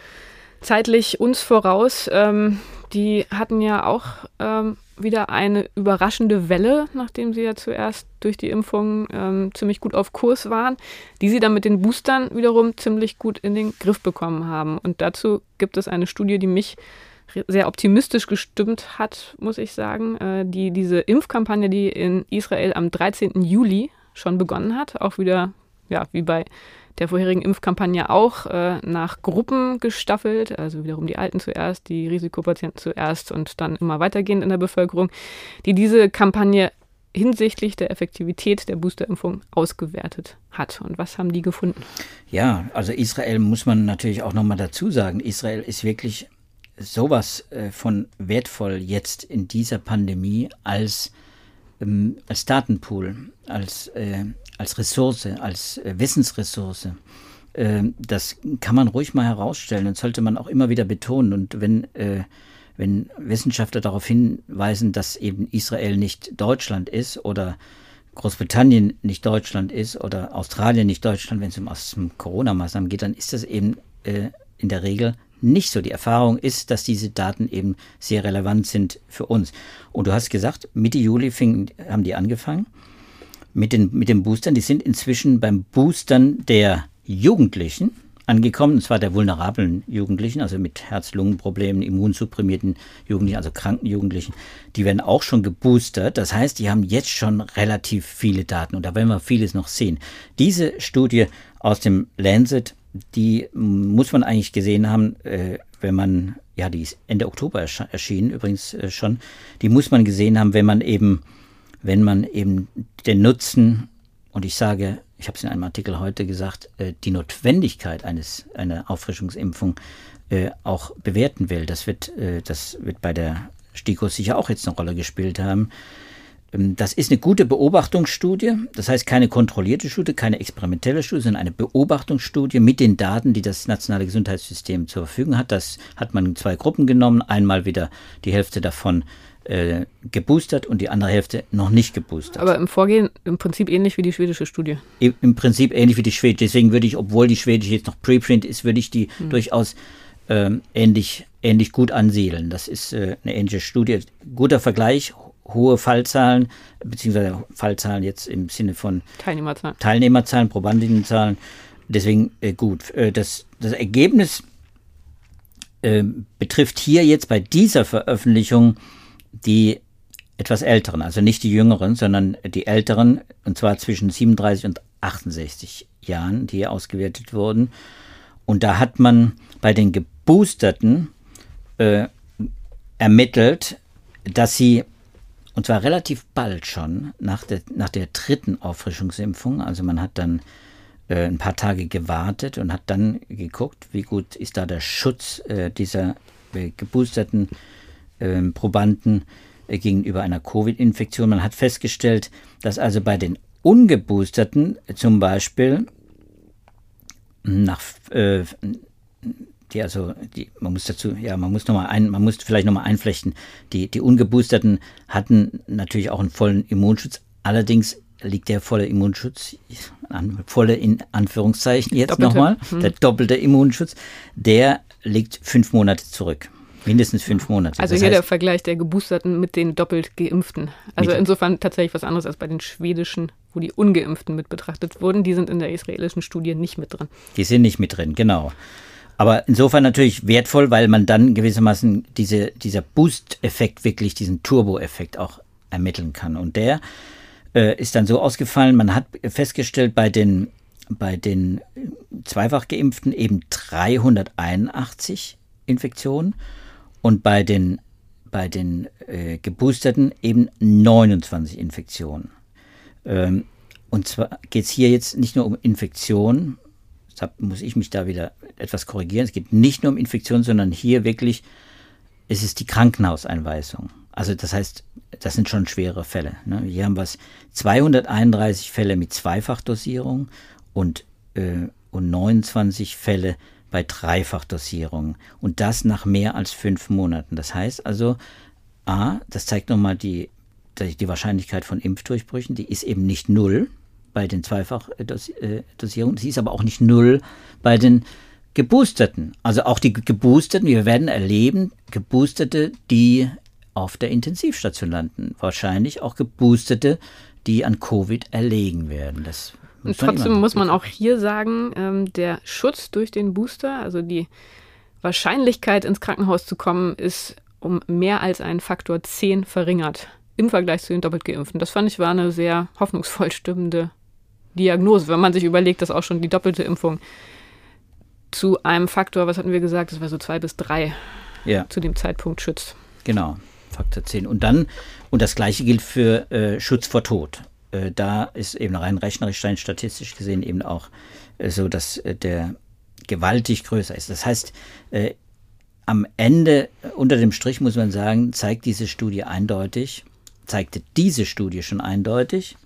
zeitlich uns voraus. Ähm, die hatten ja auch ähm, wieder eine überraschende Welle, nachdem sie ja zuerst durch die Impfung ähm, ziemlich gut auf Kurs waren, die sie dann mit den Boostern wiederum ziemlich gut in den Griff bekommen haben. Und dazu gibt es eine Studie, die mich sehr optimistisch gestimmt hat, muss ich sagen, äh, die diese Impfkampagne, die in Israel am 13. Juli schon begonnen hat, auch wieder, ja, wie bei der vorherigen Impfkampagne auch äh, nach Gruppen gestaffelt, also wiederum die Alten zuerst, die Risikopatienten zuerst und dann immer weitergehend in der Bevölkerung, die diese Kampagne hinsichtlich der Effektivität der Boosterimpfung ausgewertet hat. Und was haben die gefunden? Ja, also Israel muss man natürlich auch nochmal dazu sagen. Israel ist wirklich sowas äh, von wertvoll jetzt in dieser Pandemie als, ähm, als Datenpool, als, äh, als Ressource, als äh, Wissensressource. Ähm, das kann man ruhig mal herausstellen und sollte man auch immer wieder betonen. Und wenn, äh, wenn Wissenschaftler darauf hinweisen, dass eben Israel nicht Deutschland ist oder Großbritannien nicht Deutschland ist oder Australien nicht Deutschland, wenn es um, Corona-Maßnahmen geht, dann ist das eben äh, in der Regel nicht so. Die Erfahrung ist, dass diese Daten eben sehr relevant sind für uns. Und du hast gesagt, Mitte Juli fing, haben die angefangen mit den, mit den Boostern. Die sind inzwischen beim Boostern der Jugendlichen angekommen, und zwar der vulnerablen Jugendlichen, also mit Herz-Lungen-Problemen, immunsupprimierten Jugendlichen, also kranken Jugendlichen. Die werden auch schon geboostert. Das heißt, die haben jetzt schon relativ viele Daten und da werden wir vieles noch sehen. Diese Studie aus dem Lancet, die muss man eigentlich gesehen haben, äh, wenn man, ja, die ist Ende Oktober erschienen übrigens äh, schon, die muss man gesehen haben, wenn man eben wenn man eben den Nutzen, und ich sage, ich habe es in einem Artikel heute gesagt, äh, die Notwendigkeit eines, einer Auffrischungsimpfung äh, auch bewerten will. Das wird, äh, das wird bei der STIKO sicher auch jetzt eine Rolle gespielt haben. Ähm, das ist eine gute Beobachtungsstudie, das heißt keine kontrollierte Studie, keine experimentelle Studie, sondern eine Beobachtungsstudie mit den Daten, die das nationale Gesundheitssystem zur Verfügung hat. Das hat man in zwei Gruppen genommen, einmal wieder die Hälfte davon äh, geboostert und die andere Hälfte noch nicht geboostert. Aber im Vorgehen im Prinzip ähnlich wie die schwedische Studie. Im, im Prinzip ähnlich wie die schwedische. Deswegen würde ich, obwohl die schwedische jetzt noch Preprint ist, würde ich die hm. durchaus ähm, ähnlich, ähnlich gut ansiedeln. Das ist äh, eine ähnliche Studie. Guter Vergleich, hohe Fallzahlen, beziehungsweise Fallzahlen jetzt im Sinne von Teilnehmerzahlen, Teilnehmerzahlen Probandinnenzahlen. Deswegen äh, gut. Äh, das, das Ergebnis äh, betrifft hier jetzt bei dieser Veröffentlichung die etwas älteren, also nicht die jüngeren, sondern die älteren, und zwar zwischen 37 und 68 Jahren, die ausgewertet wurden. Und da hat man bei den Geboosterten äh, ermittelt, dass sie, und zwar relativ bald schon, nach der, nach der dritten Auffrischungsimpfung, also man hat dann äh, ein paar Tage gewartet und hat dann geguckt, wie gut ist da der Schutz äh, dieser äh, geboosterten ähm, Probanden äh, gegenüber einer Covid-Infektion. Man hat festgestellt, dass also bei den Ungeboosterten zum Beispiel nach äh, die also die, man muss dazu ja man muss noch mal ein man muss vielleicht noch mal einflechten die die ungeboosterten hatten natürlich auch einen vollen Immunschutz allerdings liegt der volle Immunschutz volle in Anführungszeichen jetzt nochmal hm. der doppelte Immunschutz der liegt fünf Monate zurück Mindestens fünf Monate. Also das hier der Vergleich der Geboosterten mit den doppelt Geimpften. Also insofern tatsächlich was anderes als bei den schwedischen, wo die Ungeimpften mit betrachtet wurden. Die sind in der israelischen Studie nicht mit drin. Die sind nicht mit drin, genau. Aber insofern natürlich wertvoll, weil man dann gewissermaßen diese, dieser Boost-Effekt, wirklich diesen Turbo-Effekt auch ermitteln kann. Und der äh, ist dann so ausgefallen, man hat festgestellt, bei den, bei den zweifach Geimpften eben 381 Infektionen und bei den, bei den äh, Geboosterten eben 29 Infektionen. Ähm, und zwar geht es hier jetzt nicht nur um Infektionen, deshalb muss ich mich da wieder etwas korrigieren, es geht nicht nur um Infektionen, sondern hier wirklich, es ist die Krankenhauseinweisung. Also das heißt, das sind schon schwere Fälle. Ne? Hier haben wir 231 Fälle mit Zweifachdosierung und, äh, und 29 Fälle bei Dreifachdosierung und das nach mehr als fünf Monaten. Das heißt also, A, das zeigt nochmal die, die Wahrscheinlichkeit von Impfdurchbrüchen, die ist eben nicht null bei den Zweifachdosierungen, sie ist aber auch nicht null bei den Geboosterten. Also auch die Geboosterten, wir werden erleben, Geboosterte, die auf der Intensivstation landen. Wahrscheinlich auch Geboosterte, die an Covid erlegen werden. Das und trotzdem muss man auch hier sagen, ähm, der Schutz durch den Booster, also die Wahrscheinlichkeit ins Krankenhaus zu kommen, ist um mehr als einen Faktor 10 verringert im Vergleich zu den doppelt geimpften. Das fand ich war eine sehr hoffnungsvoll stimmende Diagnose, wenn man sich überlegt, dass auch schon die doppelte Impfung zu einem Faktor, was hatten wir gesagt, das war so zwei bis drei ja. zu dem Zeitpunkt schützt. Genau, Faktor 10. Und dann, und das gleiche gilt für äh, Schutz vor Tod. Äh, da ist eben rein rechnerisch, rein statistisch gesehen eben auch äh, so, dass äh, der gewaltig größer ist. Das heißt, äh, am Ende, unter dem Strich muss man sagen, zeigt diese Studie eindeutig, zeigte diese Studie schon eindeutig,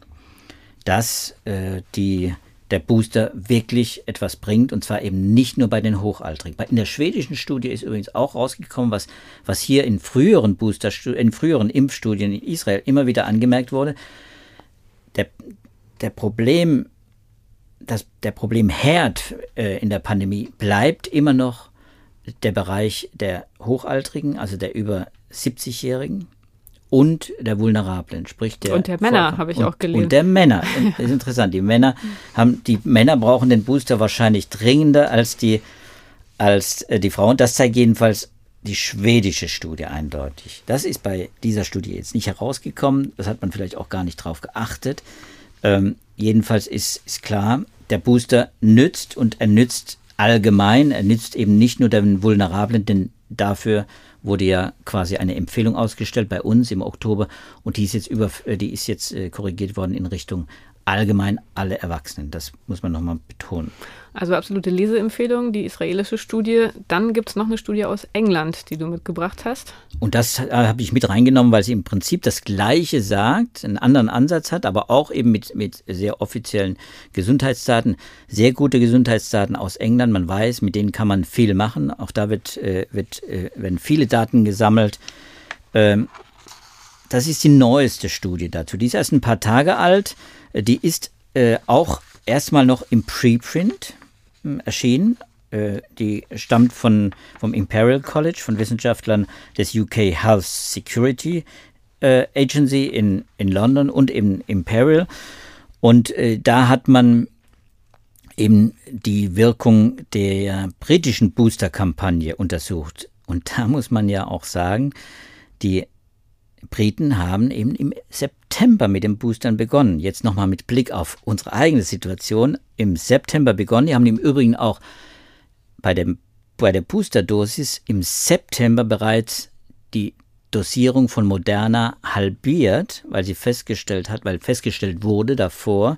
dass äh, die, der Booster wirklich etwas bringt und zwar eben nicht nur bei den Hochaltrigen. In der schwedischen Studie ist übrigens auch rausgekommen, was, was hier in früheren in früheren Impfstudien in Israel immer wieder angemerkt wurde. Der, der Problem, das, der Problemherd äh, in der Pandemie bleibt immer noch der Bereich der Hochaltrigen, also der über 70-Jährigen und der Vulnerablen, sprich der und der Männer habe ich und, auch gelesen und der Männer. Das ist interessant. Die Männer haben die Männer brauchen den Booster wahrscheinlich dringender als die als äh, die Frauen. Das zeigt jedenfalls die schwedische Studie eindeutig. Das ist bei dieser Studie jetzt nicht herausgekommen. Das hat man vielleicht auch gar nicht drauf geachtet. Ähm, jedenfalls ist, ist klar, der Booster nützt und er nützt allgemein. Er nützt eben nicht nur den Vulnerablen, denn dafür wurde ja quasi eine Empfehlung ausgestellt bei uns im Oktober und die ist jetzt über, äh, die ist jetzt äh, korrigiert worden in Richtung allgemein alle Erwachsenen. Das muss man nochmal betonen. Also absolute Leseempfehlung, die israelische Studie. Dann gibt es noch eine Studie aus England, die du mitgebracht hast. Und das äh, habe ich mit reingenommen, weil sie im Prinzip das Gleiche sagt, einen anderen Ansatz hat, aber auch eben mit, mit sehr offiziellen Gesundheitsdaten, sehr gute Gesundheitsdaten aus England. Man weiß, mit denen kann man viel machen. Auch da wird, äh, wird, äh, werden viele Daten gesammelt. Ähm, das ist die neueste Studie dazu. Die ist erst ein paar Tage alt. Die ist äh, auch erstmal noch im Preprint hm, erschienen. Äh, die stammt von, vom Imperial College, von Wissenschaftlern des UK Health Security äh, Agency in, in London und im Imperial. Und äh, da hat man eben die Wirkung der britischen Booster-Kampagne untersucht. Und da muss man ja auch sagen, die Briten haben eben im September mit den Boostern begonnen. Jetzt nochmal mit Blick auf unsere eigene Situation. Im September begonnen. Die haben im Übrigen auch bei, dem, bei der Boosterdosis im September bereits die Dosierung von Moderna halbiert, weil sie festgestellt hat, weil festgestellt wurde davor,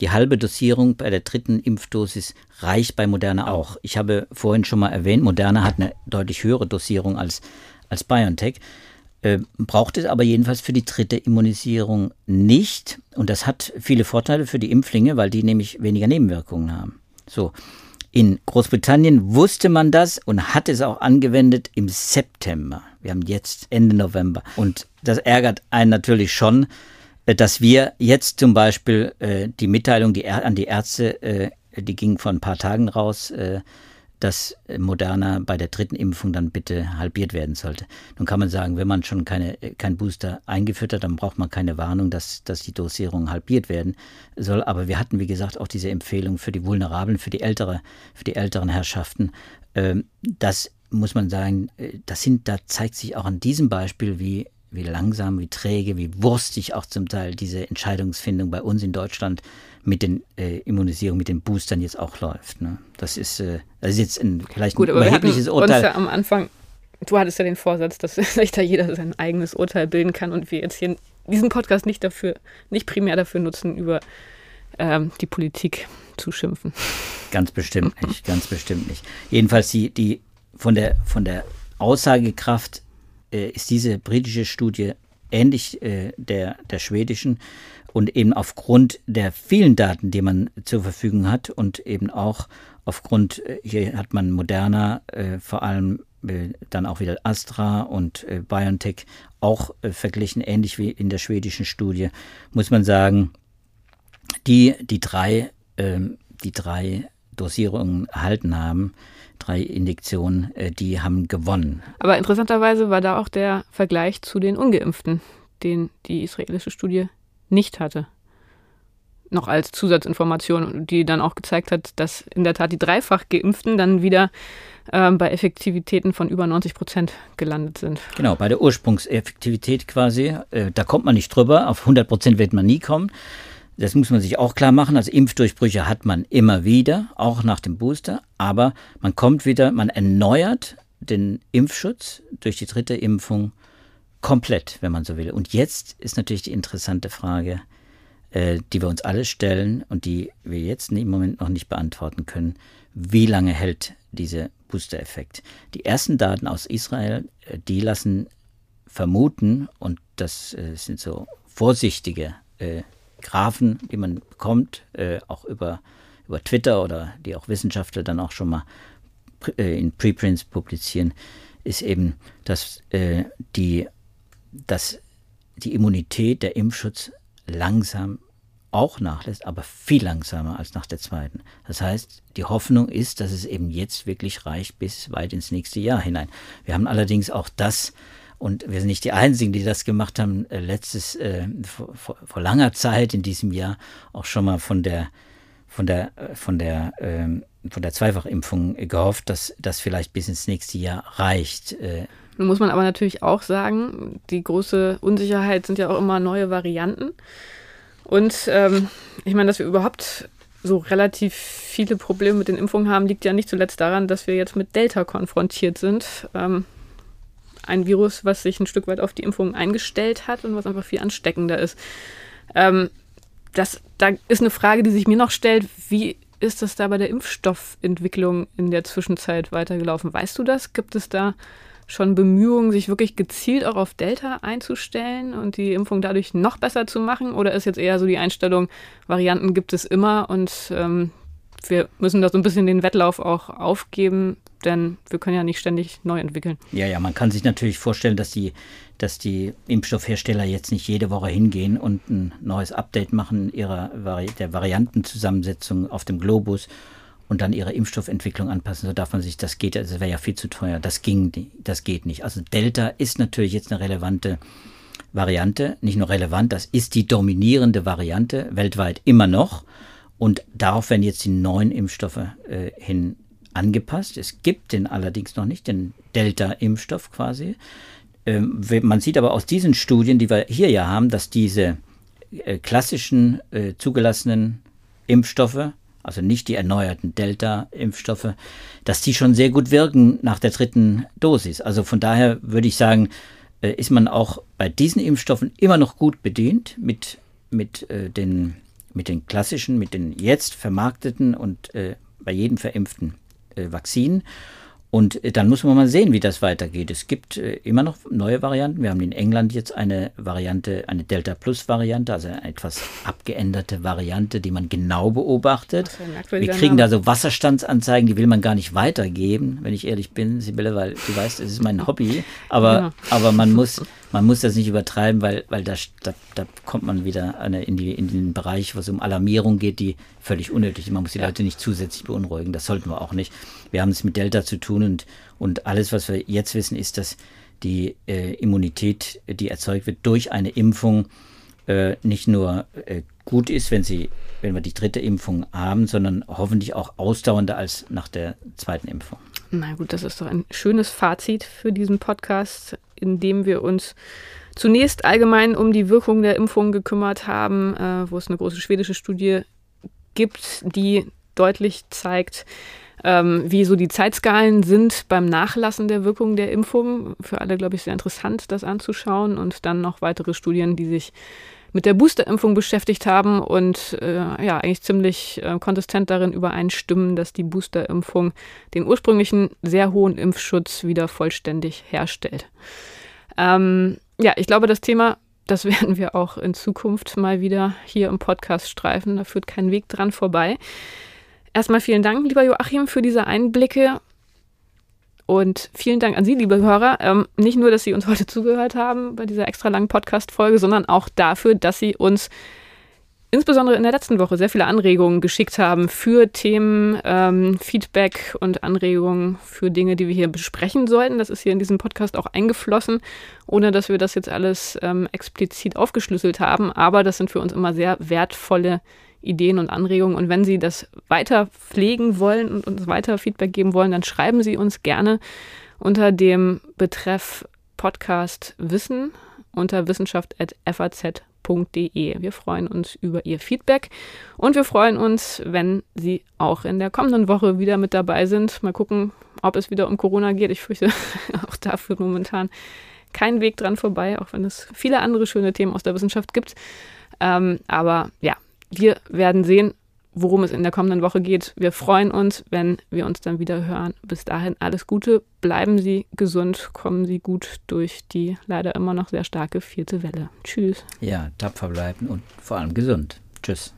die halbe Dosierung bei der dritten Impfdosis reicht bei Moderna auch. Ich habe vorhin schon mal erwähnt, Moderna hat eine deutlich höhere Dosierung als, als BioNTech. Äh, braucht es aber jedenfalls für die dritte Immunisierung nicht. Und das hat viele Vorteile für die Impflinge, weil die nämlich weniger Nebenwirkungen haben. So. In Großbritannien wusste man das und hat es auch angewendet im September. Wir haben jetzt Ende November. Und das ärgert einen natürlich schon, äh, dass wir jetzt zum Beispiel äh, die Mitteilung die, an die Ärzte, äh, die ging vor ein paar Tagen raus, äh, dass Moderna bei der dritten Impfung dann bitte halbiert werden sollte. Nun kann man sagen, wenn man schon keine, kein Booster eingeführt hat, dann braucht man keine Warnung, dass, dass die Dosierung halbiert werden soll. Aber wir hatten, wie gesagt, auch diese Empfehlung für die Vulnerablen, für die, ältere, für die älteren Herrschaften. Ähm, das muss man sagen, äh, das sind, da zeigt sich auch an diesem Beispiel, wie wie langsam, wie träge, wie wurstig auch zum Teil diese Entscheidungsfindung bei uns in Deutschland mit den äh, Immunisierungen, mit den Boostern jetzt auch läuft. Ne? Das ist, äh, das ist jetzt ein vielleicht Gut, ein überhebliches Urteil. Ja am Anfang, du hattest ja den Vorsatz, dass sich da jeder sein eigenes Urteil bilden kann und wir jetzt hier diesen Podcast nicht dafür, nicht primär dafür nutzen, über ähm, die Politik zu schimpfen. Ganz bestimmt nicht, ganz bestimmt nicht. Jedenfalls die, die von der von der Aussagekraft äh, ist diese britische Studie ähnlich äh, der, der schwedischen und eben aufgrund der vielen Daten, die man zur Verfügung hat und eben auch aufgrund, äh, hier hat man Moderna, äh, vor allem äh, dann auch wieder Astra und äh, BioNTech auch äh, verglichen, ähnlich wie in der schwedischen Studie, muss man sagen, die, die drei, ähm, die drei Dosierungen erhalten haben, drei Injektionen, äh, die haben gewonnen. Aber interessanterweise war da auch der Vergleich zu den Ungeimpften, den die israelische Studie nicht hatte. Noch als Zusatzinformation, die dann auch gezeigt hat, dass in der Tat die dreifach Geimpften dann wieder ähm, bei Effektivitäten von über 90 Prozent gelandet sind. Genau, bei der Ursprungseffektivität quasi. Äh, da kommt man nicht drüber. Auf 100 Prozent wird man nie kommen. Das muss man sich auch klar machen. Also Impfdurchbrüche hat man immer wieder, auch nach dem Booster. Aber man kommt wieder, man erneuert den Impfschutz durch die dritte Impfung komplett, wenn man so will. Und jetzt ist natürlich die interessante Frage, äh, die wir uns alle stellen und die wir jetzt im Moment noch nicht beantworten können. Wie lange hält dieser Booster-Effekt? Die ersten Daten aus Israel, äh, die lassen vermuten, und das äh, sind so vorsichtige Graphen, die man bekommt, äh, auch über, über Twitter oder die auch Wissenschaftler dann auch schon mal äh, in Preprints publizieren, ist eben, dass, äh, die, dass die Immunität, der Impfschutz langsam auch nachlässt, aber viel langsamer als nach der zweiten. Das heißt, die Hoffnung ist, dass es eben jetzt wirklich reicht bis weit ins nächste Jahr hinein. Wir haben allerdings auch das und wir sind nicht die Einzigen, die das gemacht haben. Äh, letztes, äh, vor, vor, langer Zeit in diesem Jahr auch schon mal von der, von der, äh, von der, ähm, von der Zweifachimpfung gehofft, dass das vielleicht bis ins nächste Jahr reicht. Äh. Nun muss man aber natürlich auch sagen, die große Unsicherheit sind ja auch immer neue Varianten. Und ähm, ich meine, dass wir überhaupt so relativ viele Probleme mit den Impfungen haben, liegt ja nicht zuletzt daran, dass wir jetzt mit Delta konfrontiert sind. Ähm, ein Virus, was sich ein Stück weit auf die Impfung eingestellt hat und was einfach viel ansteckender ist. Ähm, das, da ist eine Frage, die sich mir noch stellt, wie ist das da bei der Impfstoffentwicklung in der Zwischenzeit weitergelaufen? Weißt du das? Gibt es da schon Bemühungen, sich wirklich gezielt auch auf Delta einzustellen und die Impfung dadurch noch besser zu machen? Oder ist jetzt eher so die Einstellung, Varianten gibt es immer und ähm, wir müssen da so ein bisschen den Wettlauf auch aufgeben, denn wir können ja nicht ständig neu entwickeln. Ja, ja, man kann sich natürlich vorstellen, dass die, dass die Impfstoffhersteller jetzt nicht jede Woche hingehen und ein neues Update machen ihrer Vari der Variantenzusammensetzung auf dem Globus und dann ihre Impfstoffentwicklung anpassen. So darf man sich, das geht, also wäre ja viel zu teuer. Das ging, das geht nicht. Also Delta ist natürlich jetzt eine relevante Variante, nicht nur relevant, das ist die dominierende Variante weltweit immer noch. Und darauf werden jetzt die neuen Impfstoffe äh, hin angepasst. Es gibt den allerdings noch nicht, den Delta-Impfstoff quasi. Ähm, man sieht aber aus diesen Studien, die wir hier ja haben, dass diese äh, klassischen äh, zugelassenen Impfstoffe, also nicht die erneuerten Delta-Impfstoffe, dass die schon sehr gut wirken nach der dritten Dosis. Also von daher würde ich sagen, äh, ist man auch bei diesen Impfstoffen immer noch gut bedient mit, mit äh, den mit den klassischen, mit den jetzt vermarkteten und äh, bei jedem verimpften äh, Vakzinen. Und äh, dann muss man mal sehen, wie das weitergeht. Es gibt äh, immer noch neue Varianten. Wir haben in England jetzt eine Variante, eine Delta Plus Variante, also eine etwas abgeänderte Variante, die man genau beobachtet. Wir kriegen da so Wasserstandsanzeigen, die will man gar nicht weitergeben, wenn ich ehrlich bin, Sibylle, weil du weißt, es ist mein Hobby. Aber, ja. aber man muss, man muss das nicht übertreiben, weil, weil da, da, da kommt man wieder eine, in, die, in den Bereich, wo es um Alarmierung geht, die völlig unnötig ist. Man muss die ja. Leute nicht zusätzlich beunruhigen. Das sollten wir auch nicht. Wir haben es mit Delta zu tun und, und alles, was wir jetzt wissen, ist, dass die äh, Immunität, die erzeugt wird durch eine Impfung, äh, nicht nur äh, gut ist, wenn sie, wenn wir die dritte Impfung haben, sondern hoffentlich auch ausdauernder als nach der zweiten Impfung. Na gut, das ist doch ein schönes Fazit für diesen Podcast, in dem wir uns zunächst allgemein um die Wirkung der Impfung gekümmert haben, äh, wo es eine große schwedische Studie gibt, die deutlich zeigt, ähm, wie so die Zeitskalen sind beim Nachlassen der Wirkung der Impfung. Für alle, glaube ich, sehr interessant, das anzuschauen. Und dann noch weitere Studien, die sich mit der Boosterimpfung beschäftigt haben und äh, ja, eigentlich ziemlich äh, konsistent darin übereinstimmen, dass die Boosterimpfung den ursprünglichen sehr hohen Impfschutz wieder vollständig herstellt. Ähm, ja, ich glaube, das Thema, das werden wir auch in Zukunft mal wieder hier im Podcast streifen. Da führt kein Weg dran vorbei. erstmal vielen Dank, lieber Joachim, für diese Einblicke. Und vielen Dank an Sie, liebe Hörer. Ähm, nicht nur, dass Sie uns heute zugehört haben bei dieser extra langen Podcast-Folge, sondern auch dafür, dass Sie uns insbesondere in der letzten Woche sehr viele Anregungen geschickt haben für Themen, ähm, Feedback und Anregungen für Dinge, die wir hier besprechen sollten. Das ist hier in diesem Podcast auch eingeflossen, ohne dass wir das jetzt alles ähm, explizit aufgeschlüsselt haben. Aber das sind für uns immer sehr wertvolle Ideen und Anregungen. Und wenn Sie das weiter pflegen wollen und uns weiter Feedback geben wollen, dann schreiben Sie uns gerne unter dem Betreff Podcast Wissen unter wissenschaft.faz.de. Wir freuen uns über Ihr Feedback und wir freuen uns, wenn Sie auch in der kommenden Woche wieder mit dabei sind. Mal gucken, ob es wieder um Corona geht. Ich fürchte, auch dafür momentan kein Weg dran vorbei, auch wenn es viele andere schöne Themen aus der Wissenschaft gibt. Ähm, aber ja, wir werden sehen, worum es in der kommenden Woche geht. Wir freuen uns, wenn wir uns dann wieder hören. Bis dahin alles Gute, bleiben Sie gesund, kommen Sie gut durch die leider immer noch sehr starke vierte Welle. Tschüss. Ja, tapfer bleiben und vor allem gesund. Tschüss.